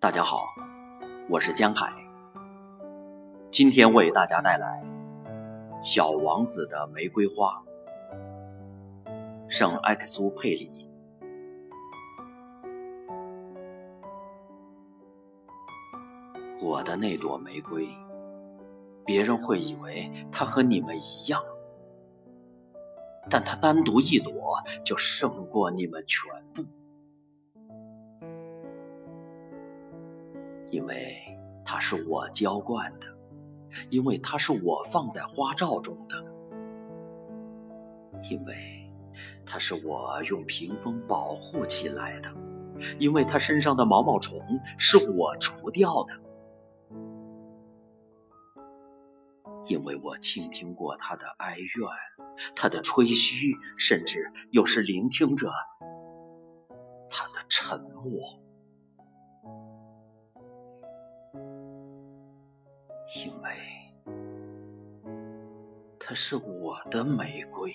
大家好，我是江海。今天为大家带来《小王子的玫瑰花》，圣埃克苏佩里。我的那朵玫瑰，别人会以为它和你们一样，但它单独一朵就胜过你们全部。因为它是我浇灌的，因为它是我放在花罩中的，因为它是我用屏风保护起来的，因为它身上的毛毛虫是我除掉的，因为我倾听过它的哀怨，它的吹嘘，甚至有时聆听着它的沉默。因为它是我的玫瑰。